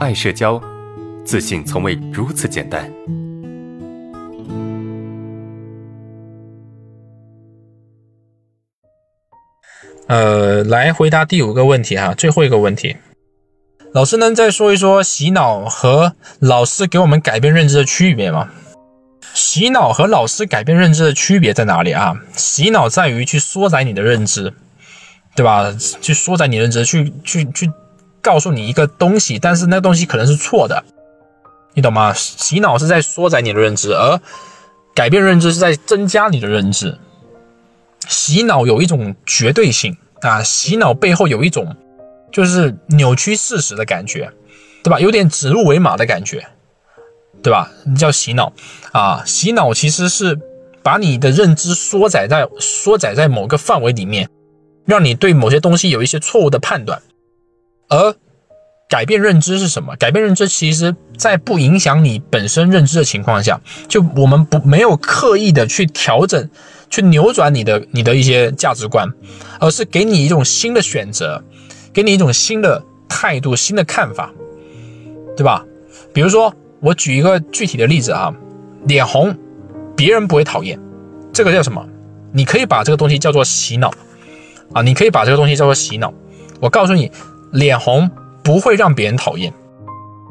爱社交，自信从未如此简单。呃，来回答第五个问题哈，最后一个问题，老师能再说一说洗脑和老师给我们改变认知的区别吗？洗脑和老师改变认知的区别在哪里啊？洗脑在于去缩窄你的认知，对吧？去缩窄你认知，去去去告诉你一个东西，但是那东西可能是错的，你懂吗？洗脑是在缩窄你的认知，而改变认知是在增加你的认知。洗脑有一种绝对性啊，洗脑背后有一种就是扭曲事实的感觉，对吧？有点指鹿为马的感觉。对吧？你叫洗脑啊！洗脑其实是把你的认知缩窄在缩窄在某个范围里面，让你对某些东西有一些错误的判断。而改变认知是什么？改变认知，其实在不影响你本身认知的情况下，就我们不没有刻意的去调整、去扭转你的你的一些价值观，而是给你一种新的选择，给你一种新的态度、新的看法，对吧？比如说。我举一个具体的例子啊，脸红，别人不会讨厌，这个叫什么？你可以把这个东西叫做洗脑啊，你可以把这个东西叫做洗脑。我告诉你，脸红不会让别人讨厌。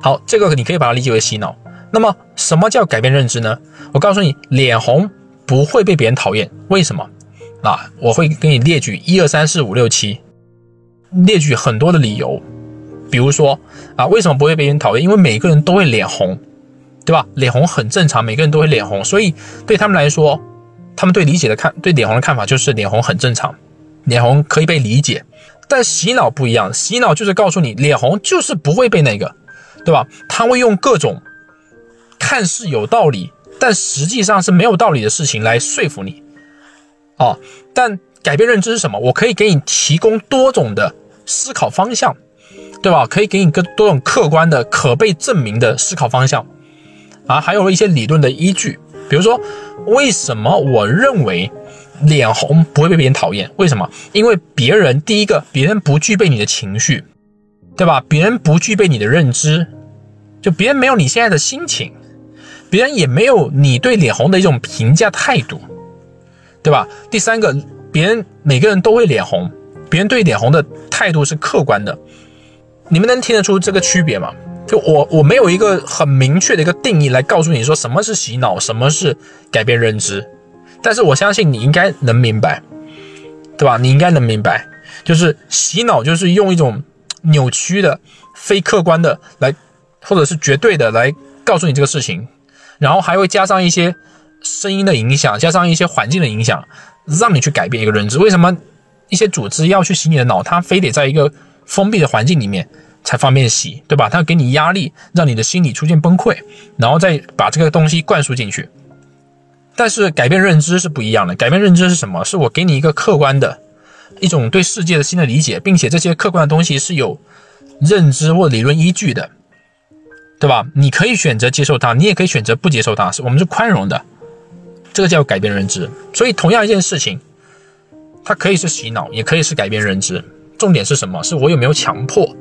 好，这个你可以把它理解为洗脑。那么，什么叫改变认知呢？我告诉你，脸红不会被别人讨厌，为什么？啊，我会给你列举一二三四五六七，列举很多的理由。比如说啊，为什么不会被别人讨厌？因为每个人都会脸红，对吧？脸红很正常，每个人都会脸红，所以对他们来说，他们对理解的看对脸红的看法就是脸红很正常，脸红可以被理解。但洗脑不一样，洗脑就是告诉你脸红就是不会被那个，对吧？他会用各种看似有道理，但实际上是没有道理的事情来说服你。哦，但改变认知是什么？我可以给你提供多种的思考方向。对吧？可以给你更多种客观的、可被证明的思考方向，啊，还有一些理论的依据。比如说，为什么我认为脸红不会被别人讨厌？为什么？因为别人第一个，别人不具备你的情绪，对吧？别人不具备你的认知，就别人没有你现在的心情，别人也没有你对脸红的一种评价态度，对吧？第三个，别人每个人都会脸红，别人对脸红的态度是客观的。你们能听得出这个区别吗？就我我没有一个很明确的一个定义来告诉你说什么是洗脑，什么是改变认知，但是我相信你应该能明白，对吧？你应该能明白，就是洗脑就是用一种扭曲的、非客观的来，或者是绝对的来告诉你这个事情，然后还会加上一些声音的影响，加上一些环境的影响，让你去改变一个认知。为什么一些组织要去洗你的脑？它非得在一个封闭的环境里面才方便洗，对吧？他给你压力，让你的心理出现崩溃，然后再把这个东西灌输进去。但是改变认知是不一样的，改变认知是什么？是我给你一个客观的一种对世界的新的理解，并且这些客观的东西是有认知或理论依据的，对吧？你可以选择接受它，你也可以选择不接受它，是我们是宽容的，这个叫改变认知。所以同样一件事情，它可以是洗脑，也可以是改变认知。重点是什么？是我有没有强迫